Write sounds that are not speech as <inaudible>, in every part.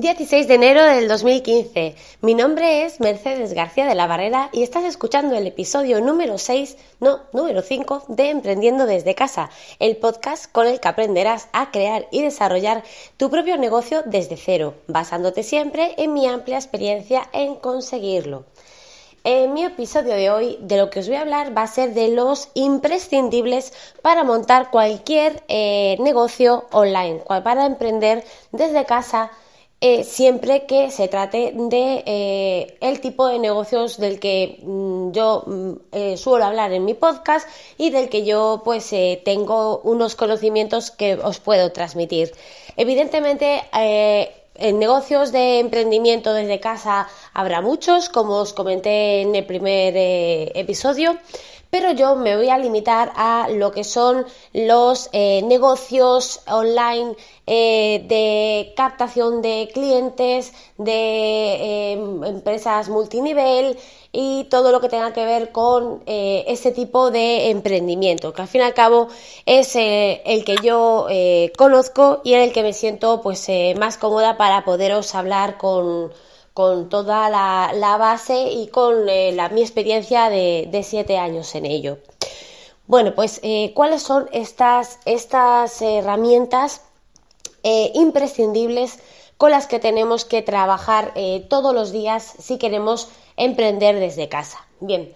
16 de enero del 2015. Mi nombre es Mercedes García de la Barrera y estás escuchando el episodio número 6, no, número 5 de Emprendiendo desde casa, el podcast con el que aprenderás a crear y desarrollar tu propio negocio desde cero, basándote siempre en mi amplia experiencia en conseguirlo. En mi episodio de hoy, de lo que os voy a hablar va a ser de los imprescindibles para montar cualquier eh, negocio online, para emprender desde casa eh, siempre que se trate de eh, el tipo de negocios del que mm, yo mm, eh, suelo hablar en mi podcast y del que yo pues tengo unos conocimientos que os puedo transmitir. Evidentemente en negocios de emprendimiento desde casa habrá muchos, como os comenté en el primer episodio pero yo me voy a limitar a lo que son los eh, negocios online eh, de captación de clientes, de em, empresas multinivel y todo lo que tenga que ver con eh, ese tipo de emprendimiento, que al fin y al cabo es el que yo conozco y en el que me siento pues más cómoda para poderos hablar con con toda la, base y con eh, mi experiencia de, siete años en ello. Bueno, pues eh, cuáles son estas, herramientas eh, imprescindibles con las que tenemos que trabajar todos los días si queremos emprender desde casa. Bien,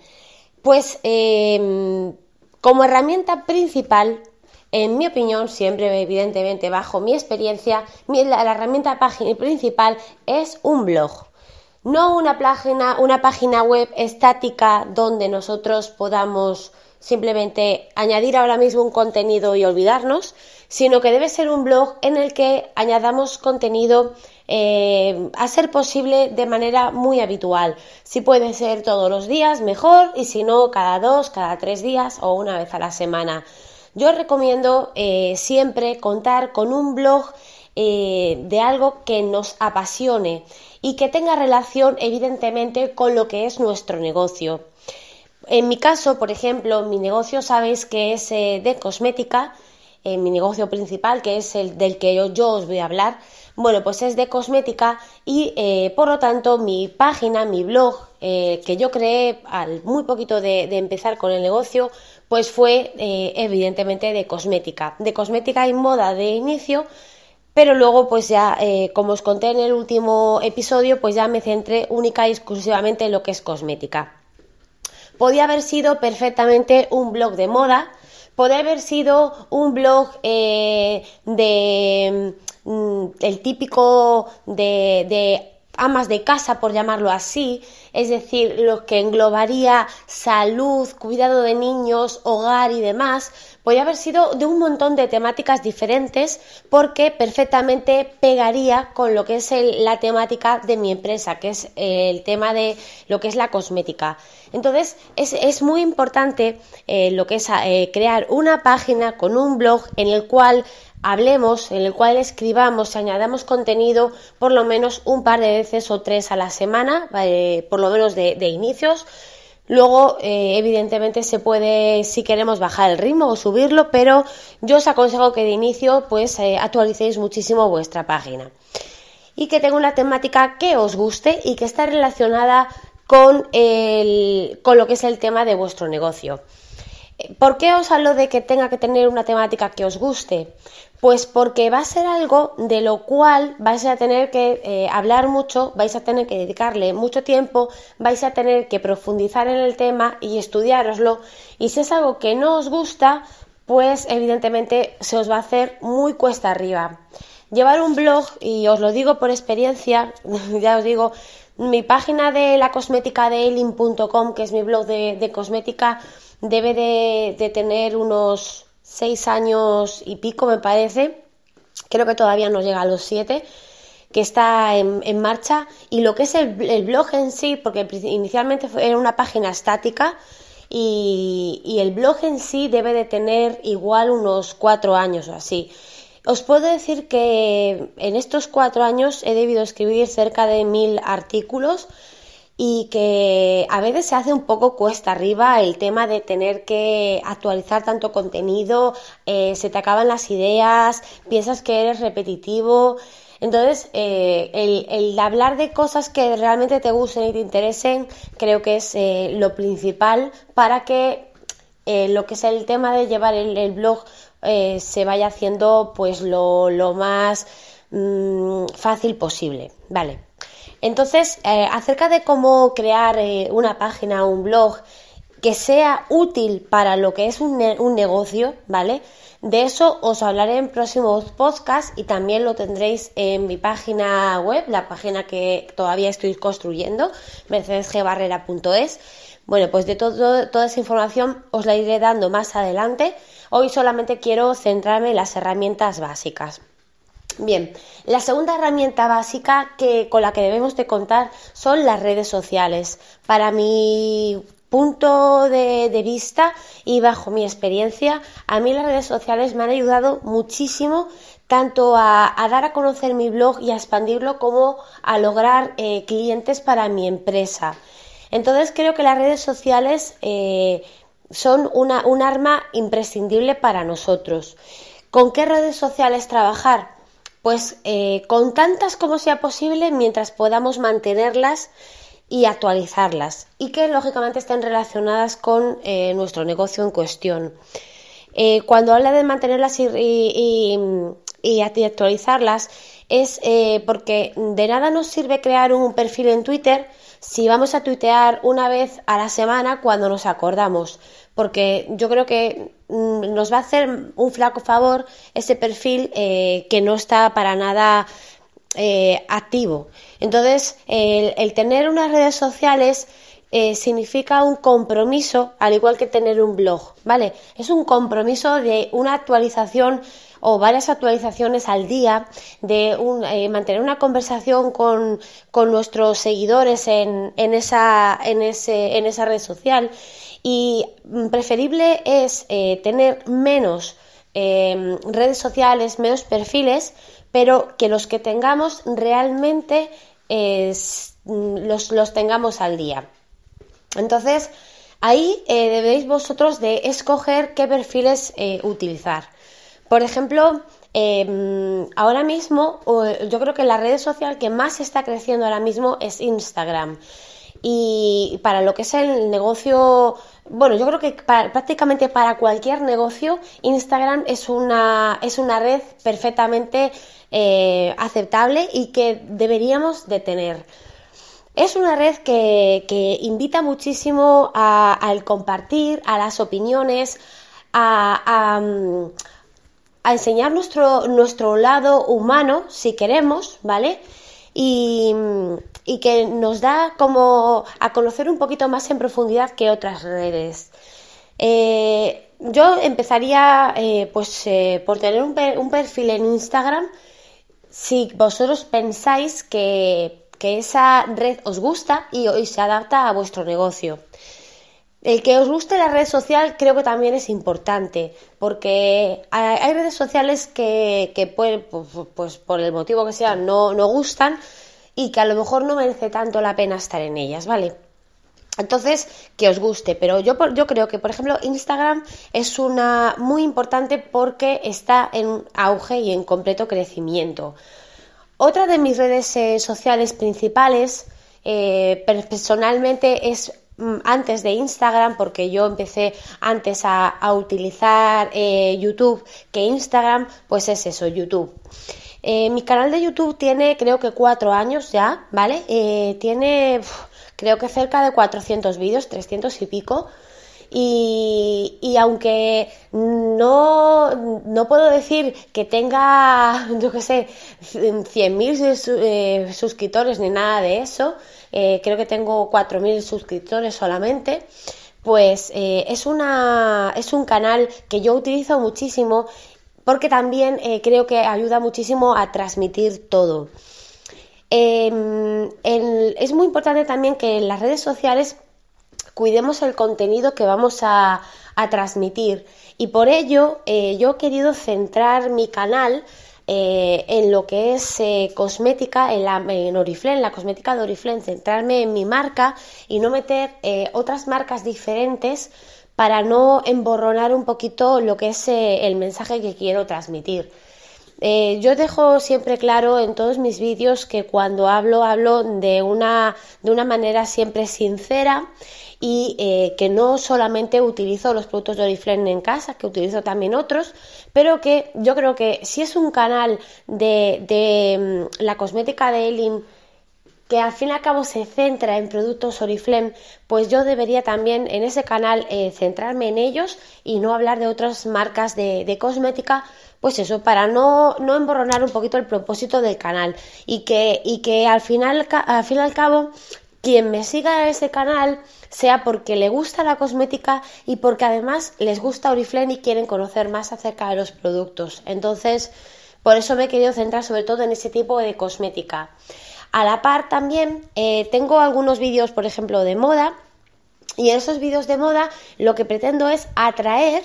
pues em, como herramienta principal en mi opinión, siempre evidentemente bajo mi experiencia, la, herramienta principal es un blog no una página, una página web estática donde nosotros podamos simplemente añadir ahora mismo un contenido y olvidarnos, sino que debe ser un blog en el que añadamos contenido eh, a ser posible de manera muy habitual. Si puede ser todos los días, mejor, y si no, cada dos, cada tres días o una vez a la semana. Yo recomiendo eh, siempre contar con un blog eh, de algo que nos apasione y que tenga relación evidentemente con lo que es nuestro negocio. En mi caso, por ejemplo, mi negocio sabéis que es eh, de cosmética, en mi negocio principal, que es el del que yo, os voy a hablar, bueno, pues es de cosmética y eh, por lo tanto mi página, mi blog, que yo creé al muy poquito de, de, empezar con el negocio, pues fue evidentemente de cosmética, de cosmética y moda de inicio, pero luego, pues ya, eh, como os conté en el último episodio, pues ya me centré única y exclusivamente en lo que es cosmética. Podía haber sido perfectamente un blog de moda, podía haber sido un blog eh, de mm, el típico de amas de casa, por llamarlo así, es decir, lo que englobaría salud, cuidado de niños, hogar y demás, podría haber sido de un montón de temáticas diferentes porque perfectamente pegaría con lo que es la temática de mi empresa, que es el tema de lo que es la cosmética. Entonces, es, muy importante eh, lo que es eh, crear una página con un blog en el cual hablemos, en el cual escribamos y añadamos contenido por lo menos un par de veces o tres a la semana, por lo menos de, inicios. Luego, eh, evidentemente, se puede, si queremos, bajar el ritmo o subirlo, pero yo os aconsejo que de inicio, pues, eh, actualicéis muchísimo vuestra página. Y que tenga una temática que os guste y que esté relacionada con, con lo que es el tema de vuestro negocio. ¿Por qué os hablo de que tenga que tener una temática que os guste? Pues porque va a ser algo de lo cual vais a tener que eh, hablar mucho, vais a tener que dedicarle mucho tiempo, vais a tener que profundizar en el tema y estudiároslo. Y si es algo que no os gusta, pues evidentemente se os va a hacer muy cuesta arriba. Llevar un blog, y os lo digo por experiencia, <laughs> ya os digo, mi página de la cosmética de elin.com, que es mi blog de cosmética, debe de, tener unos seis años y pico, me parece. Creo que todavía no llega a los siete que está en, marcha y lo que es el, blog en sí, porque inicialmente era una página estática y, y, el blog en sí debe de tener igual unos cuatro años o así. Os puedo decir que en estos cuatro años he debido escribir cerca de mil artículos y que a veces se hace un poco cuesta arriba el tema de tener que actualizar tanto contenido, eh, se te acaban las ideas, piensas que eres repetitivo. Entonces, eh, el, hablar de cosas que realmente te gusten y te interesen, creo que es eh, lo principal para que lo que es el tema de llevar el, blog se vaya haciendo pues lo, más mm, fácil posible. Vale. Entonces, eh, acerca de cómo crear eh, una página, un blog que sea útil para lo que es un, negocio, ¿vale? De eso os hablaré en próximos podcasts y también lo tendréis en mi página web, la página que todavía estoy construyendo, mercedesgbarrera.es. Bueno, pues de todo, toda esa información os la iré dando más adelante. Hoy solamente quiero centrarme en las herramientas básicas. Bien, la segunda herramienta básica que, con la que debemos de contar son las redes sociales. Para mi punto de, vista y bajo mi experiencia, a mí las redes sociales me han ayudado muchísimo tanto a, dar a conocer mi blog y a expandirlo como a lograr eh, clientes para mi empresa. Entonces creo que las redes sociales eh, son una, un arma imprescindible para nosotros. ¿Con qué redes sociales trabajar? Pues eh, con tantas como sea posible mientras podamos mantenerlas y actualizarlas y que lógicamente estén relacionadas con eh, nuestro negocio en cuestión. Eh, cuando habla de mantenerlas y, actualizarlas es porque de nada nos sirve crear un perfil en Twitter si vamos a tuitear una vez a la semana cuando nos acordamos, porque yo creo que mm, nos va a hacer un flaco favor ese perfil eh, que no está para nada eh, activo. Entonces, el, tener unas redes sociales eh, significa un compromiso, al igual que tener un blog, ¿vale? Es un compromiso de una actualización o varias actualizaciones al día, de eh, mantener una conversación con, nuestros seguidores en, esa, en, ese, en esa red social. Y mm, preferible es eh, tener menos em, redes sociales, menos perfiles, pero que los que tengamos realmente mm, los, los, tengamos al día. Entonces, ahí eh, debéis vosotros de escoger qué perfiles utilizar. Por ejemplo, em, ahora mismo, yo creo que la red social que más está creciendo ahora mismo es Instagram. Y para lo que es el negocio, bueno, yo creo que prácticamente para cualquier negocio, Instagram es una, es una red perfectamente eh, aceptable y que deberíamos de tener. Es una red que, invita muchísimo al compartir, a las opiniones, a enseñar nuestro, nuestro lado humano, si queremos, ¿vale? Y, que nos da como a conocer un poquito más en profundidad que otras redes. Eh, yo empezaría pues, eh, pues por tener un, un, perfil en Instagram si vosotros pensáis que, que esa red os gusta y, y se adapta a vuestro negocio. El que os guste la red social creo que también es importante, porque hay redes sociales que, pueden, pues, pues, por el motivo que sea, no, no gustan y que a lo mejor no merece tanto la pena estar en ellas, ¿vale? Entonces, que os guste, pero yo, yo creo que, por ejemplo, Instagram es una muy importante porque está en auge y en completo crecimiento. Otra de mis redes eh, sociales principales, eh, personalmente, es antes de Instagram, porque yo empecé antes a, utilizar eh, YouTube que Instagram, pues es eso, YouTube. Eh, mi canal de YouTube tiene creo que cuatro años ya, ¿vale? Eh, tiene creo que cerca de 400 vídeos, 300 y pico. Y, y, aunque no, no puedo decir que tenga, <laughs> yo qué sé, 100.000 suscriptores ni nada de eso, eh, creo que tengo 4.000 suscriptores solamente, pues eh, es, una, es un canal que yo utilizo muchísimo porque también eh, creo que ayuda muchísimo a transmitir todo. Em, es muy importante también que en las redes sociales cuidemos el contenido que vamos a, a transmitir y por ello yo he querido centrar mi canal eh, en lo que es eh, cosmética, en, la, en Oriflame, la cosmética de Oriflame, centrarme en mi marca y no meter eh, otras marcas diferentes para no emborronar un poquito lo que es el mensaje que quiero transmitir. yo dejo siempre claro en todos mis vídeos que cuando hablo hablo de una, de una manera siempre sincera y eh, que no solamente utilizo los productos de Oriflame en casa, que utilizo también otros, pero que yo creo que si es un canal de, de mm, la cosmética de Elin que al fin y al cabo se centra en productos Oriflame, pues yo debería también en ese canal eh, centrarme en ellos y no hablar de otras marcas de, de cosmética, pues eso, para no, no, emborronar un poquito el propósito del canal. Y que, y que al, final, al fin y al cabo quien me siga en ese canal sea porque le gusta la cosmética y porque además les gusta Oriflame y quieren conocer más acerca de los productos. Entonces, por eso me he querido centrar sobre todo en ese tipo de cosmética. A la par también eh, tengo algunos vídeos, por ejemplo, de moda y en esos vídeos de moda lo que pretendo es atraer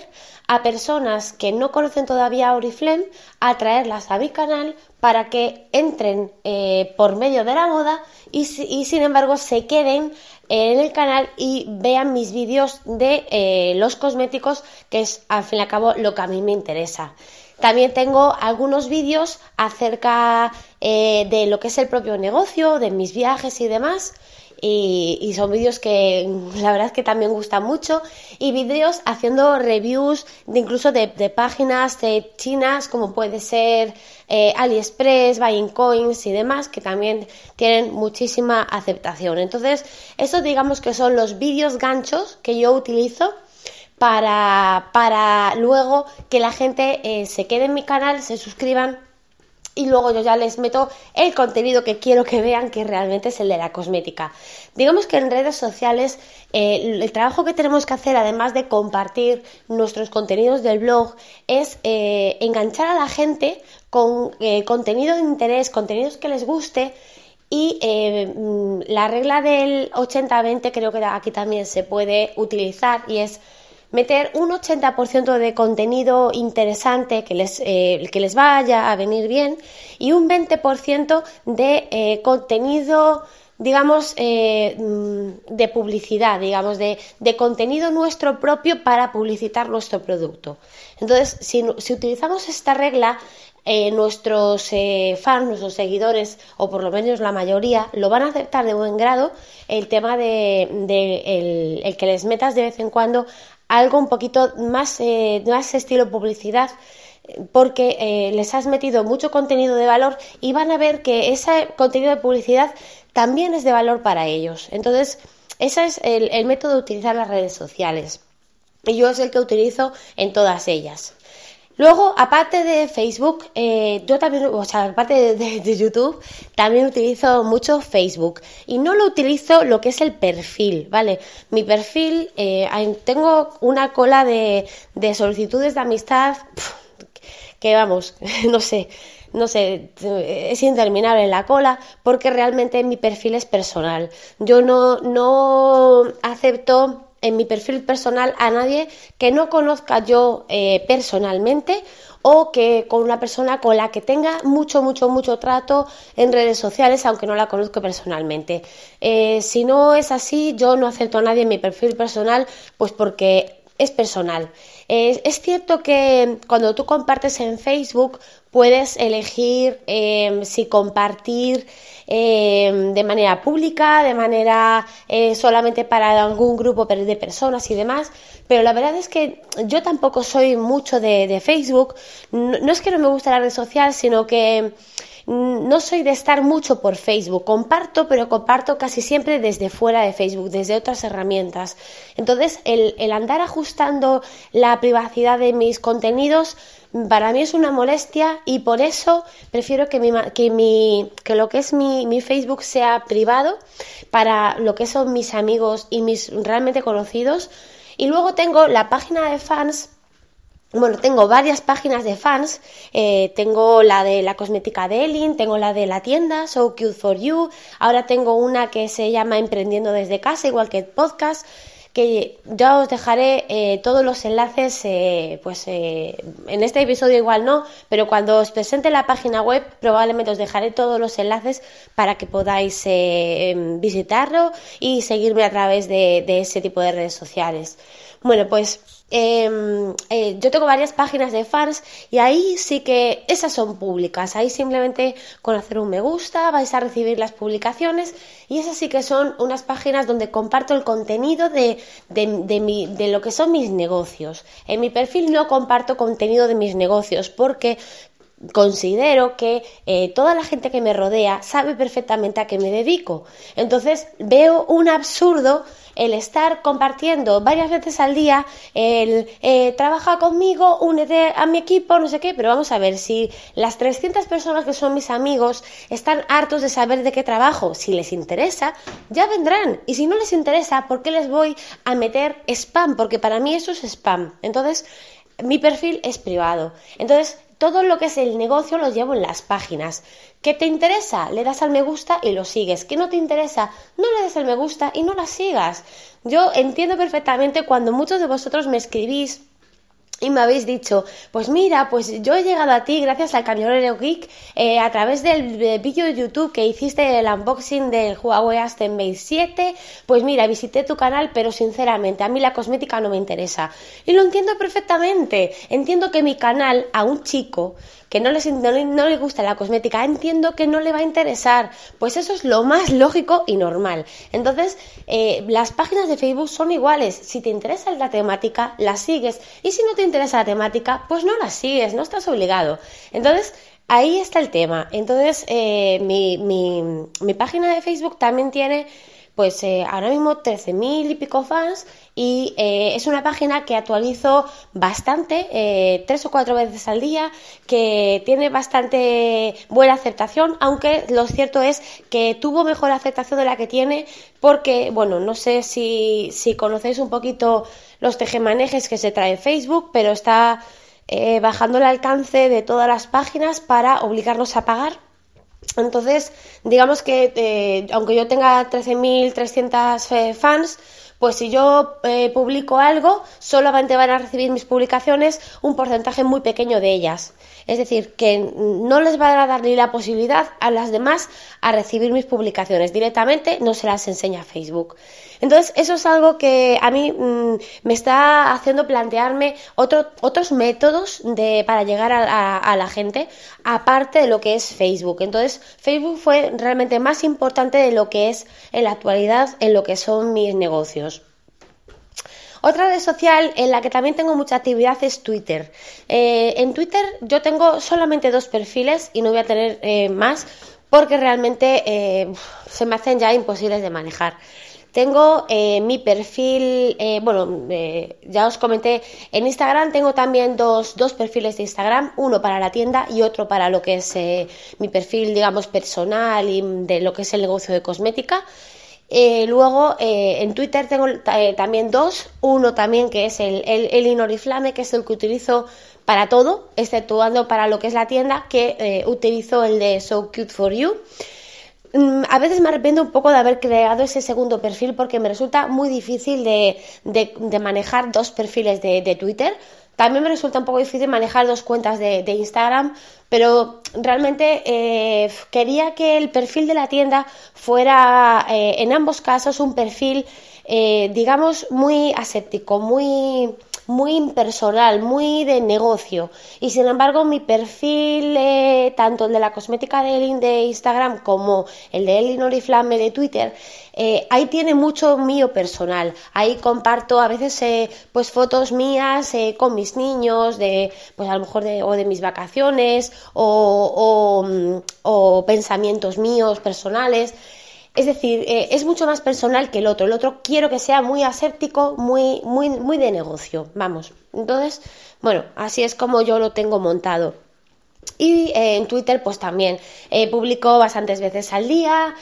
a personas que no conocen todavía Oriflame, atraerlas a mi canal para que entren eh, por medio de la moda y, sin embargo se queden en el canal y vean mis vídeos de eh, los cosméticos, que es al fin y al cabo lo que a mí me interesa. También tengo algunos vídeos acerca eh, de lo que es el propio negocio, de mis viajes y demás y, son vídeos que la verdad es que también gustan mucho y vídeos haciendo reviews de incluso de, páginas de chinas como puede ser eh, AliExpress, Buying Coins y demás que también tienen muchísima aceptación. Entonces, eso digamos que son los vídeos ganchos que yo utilizo para, para luego que la gente eh, se quede en mi canal, se suscriban y luego yo ya les meto el contenido que quiero que vean que realmente es el de la cosmética. Digamos que en redes sociales eh, el trabajo que tenemos que hacer además de compartir nuestros contenidos del blog es eh, enganchar a la gente con eh, contenido de interés, contenidos que les guste y mm, la regla del 80-20 creo que aquí también se puede utilizar y es meter un 80% de contenido interesante que les, eh, que les vaya a venir bien y un 20% de eh, contenido digamos, eh, mm, de publicidad, digamos, de, de, contenido nuestro propio para publicitar nuestro producto. Entonces, si, si utilizamos esta regla, nuestros fans, nuestros seguidores, o por lo menos la mayoría, lo van a aceptar de buen grado el tema de, el, el, que les metas de vez en cuando algo un poquito más, eh, más estilo publicidad porque eh, les has metido mucho contenido de valor y van a ver que ese contenido de publicidad también es de valor para ellos. Entonces, ese es el, el método de utilizar las redes sociales. Y yo es el que utilizo en todas ellas. Luego, aparte de Facebook, eh, yo también, o sea, aparte de, YouTube, también utilizo mucho Facebook. Y no lo utilizo lo que es el perfil, ¿vale? Mi perfil, eh, tengo una cola de, solicitudes de amistad que, vamos, <laughs> no sé, no sé, es interminable la cola porque realmente mi perfil es personal. Yo no, no acepto en mi perfil personal a nadie que no conozca yo eh, personalmente o que con una persona con la que tenga mucho, mucho, mucho trato en redes sociales, aunque no la conozco personalmente. Eh, si no es así, yo no acepto a nadie en mi perfil personal, pues porque es personal. es cierto que cuando tú compartes en Facebook puedes elegir em, si compartir em, de manera pública, de manera eh, solamente para algún grupo de personas y demás, pero la verdad es que yo tampoco soy mucho de, Facebook, no, es que no me guste la red social, sino que no soy de estar mucho por Facebook, comparto, pero comparto casi siempre desde fuera de Facebook, desde otras herramientas. Entonces, el, el andar ajustando la privacidad de mis contenidos para mí es una molestia y por eso prefiero que, mi, que, mi, que lo que es mi, mi, Facebook sea privado para lo que son mis amigos y mis realmente conocidos. Y luego tengo la página de fans. Bueno, tengo varias páginas de fans. Eh, tengo la de la cosmética de Elin, tengo la de la tienda, So Cute for You. Ahora tengo una que se llama Emprendiendo desde casa, igual que el podcast que ya os dejaré eh, todos los enlaces, eh, pues eh, en este episodio igual no, pero cuando os presente la página web probablemente os dejaré todos los enlaces para que podáis visitarlo y seguirme a través de ese tipo de redes sociales. Bueno, pues Em, eh, yo tengo varias páginas de fans y ahí sí que esas son públicas. Ahí simplemente con hacer un me gusta vais a recibir las publicaciones y esas sí que son unas páginas donde comparto el contenido de, de lo que son mis negocios. En mi perfil no comparto contenido de mis negocios porque considero que eh, toda la gente que me rodea sabe perfectamente a qué me dedico. Entonces veo un absurdo el estar compartiendo varias veces al día el eh, trabaja conmigo, únete a mi equipo, no sé qué, pero vamos a ver si las 300 personas que son mis amigos están hartos de saber de qué trabajo, si les interesa, ya vendrán. Y si no les interesa, ¿por qué les voy a meter spam? Porque para mí eso es spam. Entonces, mi perfil es privado. Entonces, todo lo que es el negocio lo llevo en las páginas. ¿Qué te interesa? Le das al me gusta y lo sigues. ¿Qué no te interesa? No le des al me gusta y no la sigas. Yo entiendo perfectamente cuando muchos de vosotros me escribís y me habéis dicho, pues mira, pues yo he llegado a ti gracias al Camionero Geek eh, a través del vídeo de YouTube que hiciste el unboxing del Huawei Aston Base 7. Pues mira, visité tu canal, pero sinceramente a mí la cosmética no me interesa. Y lo entiendo perfectamente. Entiendo que mi canal a un chico que no, les, no, le gusta la cosmética, entiendo que no le va a interesar. Pues eso es lo más lógico y normal. Entonces, eh, las páginas de Facebook son iguales. Si te interesa la temática, la sigues. Y si no te interesa la temática, pues no la sigues, no estás obligado. Entonces, ahí está el tema. Entonces, eh, mi, mi, mi página de Facebook también tiene pues eh, ahora mismo 13.000 y pico fans y eh, es una página que actualizo bastante, tres o cuatro veces al día, que tiene bastante buena aceptación, aunque lo cierto es que tuvo mejor aceptación de la que tiene porque, bueno, no sé si, si conocéis un poquito los tejemanejes que se trae Facebook, pero está bajando el alcance de todas las páginas para obligarnos a pagar. Entonces, digamos que eh, aunque yo tenga 13.300 eh, fans, pues si yo eh, publico algo, solamente van a recibir mis publicaciones un porcentaje muy pequeño de ellas. Es decir, que no les va a dar ni la posibilidad a las demás a recibir mis publicaciones. Directamente no se las enseña Facebook. Entonces, eso es algo que a mí mm, me está haciendo plantearme otros métodos de, para llegar a, la gente, aparte de lo que es Facebook. Entonces, Facebook fue realmente más importante de lo que es en la actualidad en lo que son mis negocios. Otra red social en la que también tengo mucha actividad es Twitter. Eh, en Twitter yo tengo solamente dos perfiles y no voy a tener eh, más porque realmente eh, se me hacen ya imposibles de manejar. Tengo mi perfil, bueno, ya os comenté, en Instagram tengo también dos, dos, perfiles de Instagram, uno para la tienda y otro para lo que es mi perfil, digamos, personal y de lo que es el negocio de cosmética. Luego en Twitter tengo también dos, uno también que es el, el, el Inoriflame, que es el que utilizo para todo, exceptuando para lo que es la tienda, que utilizo el de So Cute for You. Mm, a veces me arrepiento un poco de haber creado ese segundo perfil porque me resulta muy difícil de, manejar dos perfiles de, Twitter. También me resulta un poco difícil manejar dos cuentas de, Instagram, pero realmente eh, quería que el perfil de la tienda fuera eh, en ambos casos un perfil, eh, digamos, muy aséptico, muy muy impersonal, muy de negocio. Y sin embargo, mi perfil, eh, tanto el de la cosmética de Elin de Instagram como el de Elin Oriflame de Twitter, eh, ahí tiene mucho mío personal. Ahí comparto a veces eh, pues fotos mías con mis niños, de pues a lo mejor de, o de mis vacaciones o, mm, o pensamientos míos personales. Es decir, eh, es mucho más personal que el otro. El otro quiero que sea muy aséptico, muy, muy, muy de negocio. Vamos. Entonces, bueno, así es como yo lo tengo montado. Y eh, en Twitter, pues también eh, publico bastantes veces al día.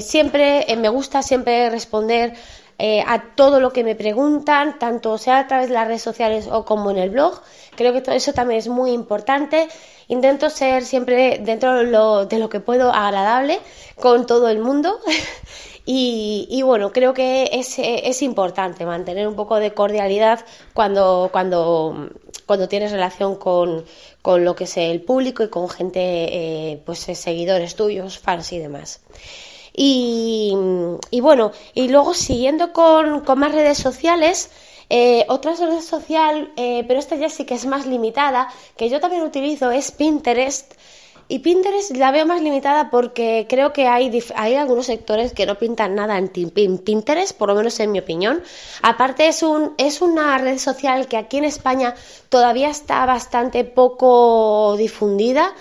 siempre me gusta siempre responder a todo lo que me preguntan, tanto sea a través de las redes sociales o como en el blog. Creo que todo eso también es muy importante. Intento ser siempre dentro de lo, de lo que puedo agradable con todo el mundo. <laughs> Y, bueno, creo que es, es, importante mantener un poco de cordialidad cuando, cuando, cuando tienes relación con, con lo que es el público y con gente, eh, pues seguidores tuyos, fans y demás. Y, bueno, y luego siguiendo con, con más redes sociales, eh, otra red social, eh, pero esta ya sí que es más limitada, que yo también utilizo, es Pinterest. Y Pinterest la veo más limitada porque creo que hay, hay algunos sectores que no pintan nada en Pinterest, por lo menos en mi opinión. Aparte es, un, es una red social que aquí en España todavía está bastante poco difundida.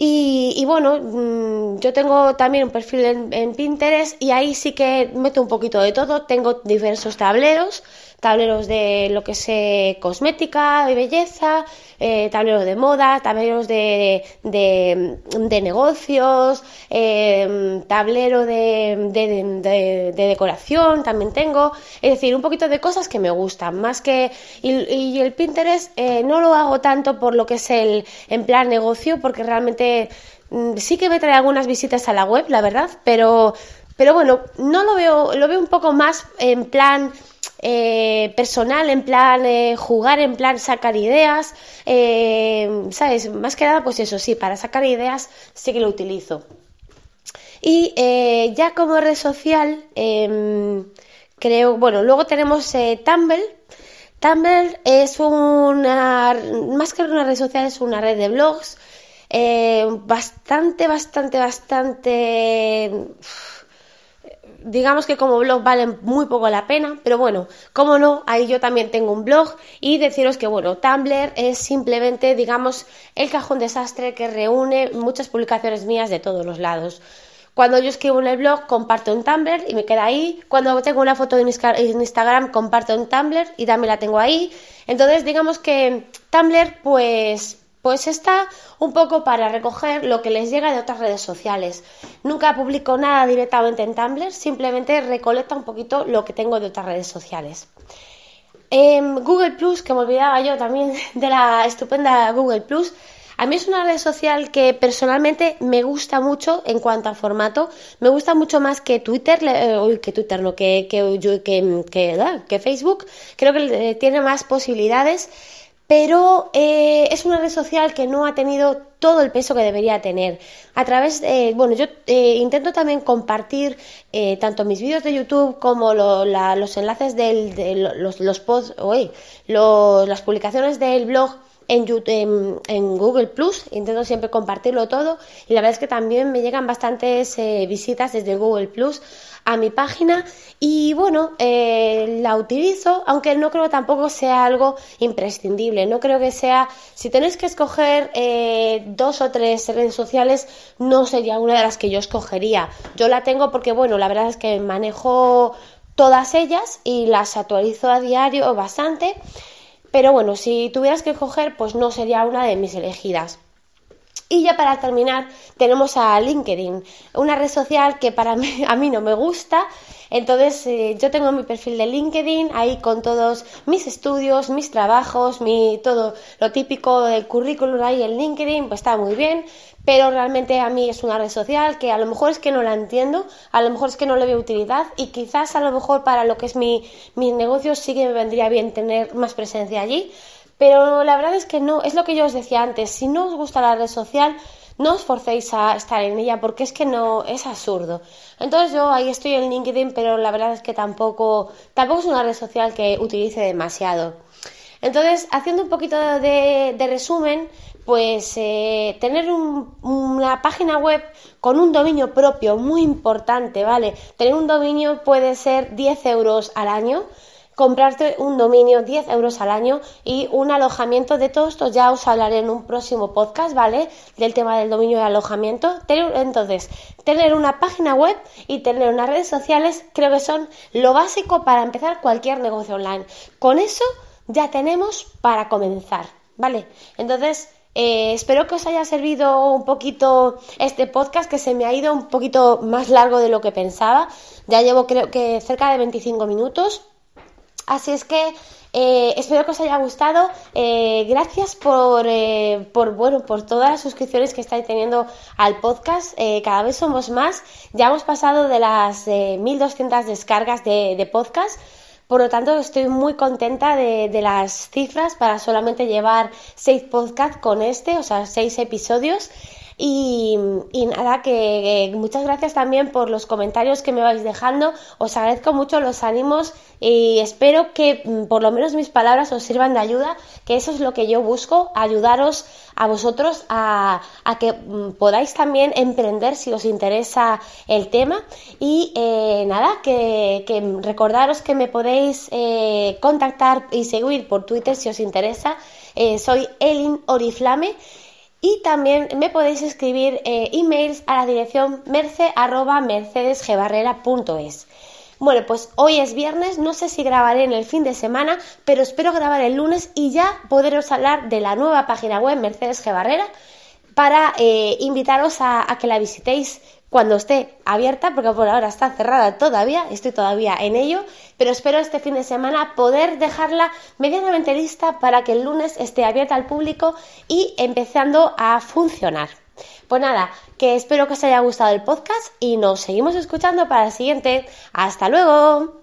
Y, bueno, mm, yo tengo también un perfil en, Pinterest y ahí sí que meto un poquito de todo. Tengo diversos tableros, tableros de lo que es eh, cosmética y belleza, eh, tableros de moda, tableros de, de, negocios, eh, tablero de, de, decoración también tengo. Es decir, un poquito de cosas que me gustan. Más que. Y, el Pinterest eh, no lo hago tanto por lo que es el en plan negocio, porque realmente mm, sí que me trae algunas visitas a la web, la verdad, pero. Pero bueno, no lo veo, lo veo un poco más en plan eh, personal, en plan eh, jugar, en plan sacar ideas, eh, ¿sabes? Más que nada, pues eso sí, para sacar ideas sí que lo utilizo. Y ya como red social, em, creo, bueno, luego tenemos Tumblr. Tumblr es una, más que una red social, es una red de blogs. bastante, bastante, bastante digamos que como blog valen muy poco la pena, pero bueno, como no, ahí yo también tengo un blog y deciros que bueno, Tumblr es simplemente, digamos, el cajón desastre que reúne muchas publicaciones mías de todos los lados. Cuando yo escribo en el blog, comparto en Tumblr y me queda ahí. Cuando tengo una foto en Instagram, comparto en Tumblr y también la tengo ahí. Entonces, digamos que Tumblr, pues pues está un poco para recoger lo que les llega de otras redes sociales. Nunca publico nada directamente en Tumblr, simplemente recolecta un poquito lo que tengo de otras redes sociales. Google Plus, que me olvidaba yo también <laughs> de la estupenda Google Plus, a mí es una red social que personalmente me gusta mucho en cuanto al formato. Me gusta mucho más que Twitter, eh, que Twitter, no, que, que, que, que Facebook. Creo que tiene más posibilidades pero eh, es una red social que no ha tenido todo el peso que debería tener. A través, de, bueno, yo eh, intento también compartir eh, tanto mis vídeos de YouTube como los enlaces de los, los posts, las publicaciones del blog en, YouTube, en, Google Plus, intento siempre compartirlo todo y la verdad es que también me llegan bastantes visitas desde Google Plus a mi página y bueno, eh, la utilizo, aunque no creo tampoco sea algo imprescindible, no creo que sea, si tenéis que escoger eh, dos o tres redes sociales, no sería una de las que yo escogería. Yo la tengo porque bueno, la verdad es que manejo todas ellas y las actualizo a diario bastante, pero bueno, si tuvieras que escoger, pues no sería una de mis elegidas. Y ya para terminar tenemos a LinkedIn, una red social que para mí, <laughs> a mí no me gusta. Entonces eh, yo tengo mi perfil de LinkedIn ahí con todos mis estudios, mis trabajos, mi todo lo típico del currículum ahí en LinkedIn, pues está muy bien. Pero realmente a mí es una red social que a lo mejor es que no la entiendo, a lo mejor es que no le veo utilidad y quizás a lo mejor para lo que es mi, mis negocios sí que me vendría bien tener más presencia allí pero la verdad es que no, es lo que yo os decía antes, si no os gusta la red social, no os forcéis a estar en ella porque es que no, es absurdo. Entonces yo ahí estoy en LinkedIn, pero la verdad es que tampoco, tampoco es una red social que utilice demasiado. Entonces, haciendo un poquito de, resumen, pues eh, tener una página web con un dominio propio muy importante, ¿vale? Tener un dominio puede ser 10 euros al año comprarte un dominio 10 euros al año y un alojamiento de todo esto ya os hablaré en un próximo podcast, ¿vale? Del tema del dominio de alojamiento. Entonces, tener una página web y tener unas redes sociales creo que son lo básico para empezar cualquier negocio online. Con eso ya tenemos para comenzar, ¿vale? Entonces, eh, espero que os haya servido un poquito este podcast que se me ha ido un poquito más largo de lo que pensaba. Ya llevo creo que cerca de 25 minutos. Así es que Eh, espero que os haya gustado. Eh, gracias por, por, bueno, por todas las suscripciones que estáis teniendo al podcast. cada vez somos más. Ya hemos pasado de las 1200 descargas de, de, podcast. Por lo tanto, estoy muy contenta de, de las cifras para solamente llevar 6 podcasts con este, o sea, 6 episodios. Y, nada, que, muchas gracias también por los comentarios que me vais dejando. Os agradezco mucho los ánimos y espero que mm, por lo menos mis palabras os sirvan de ayuda, que eso es lo que yo busco, ayudaros a vosotros a, que mm, podáis también emprender si os interesa el tema. Y eh, nada, que, recordaros que me podéis eh, contactar y seguir por Twitter si os interesa. Eh, soy Elin Oriflame y también me podéis escribir eh, emails a la dirección merce.mercedesgebarrera.es. Bueno, pues hoy es viernes, no sé si grabaré en el fin de semana, pero espero grabar el lunes y ya poderos hablar de la nueva página web Mercedes para eh, invitaros a, que la visitéis cuando esté abierta, porque por ahora está cerrada todavía, estoy todavía en ello, pero espero este fin de semana poder dejarla medianamente lista para que el lunes esté abierta al público y empezando a funcionar. Pues nada, que espero que os haya gustado el podcast y nos seguimos escuchando para el siguiente. ¡Hasta luego!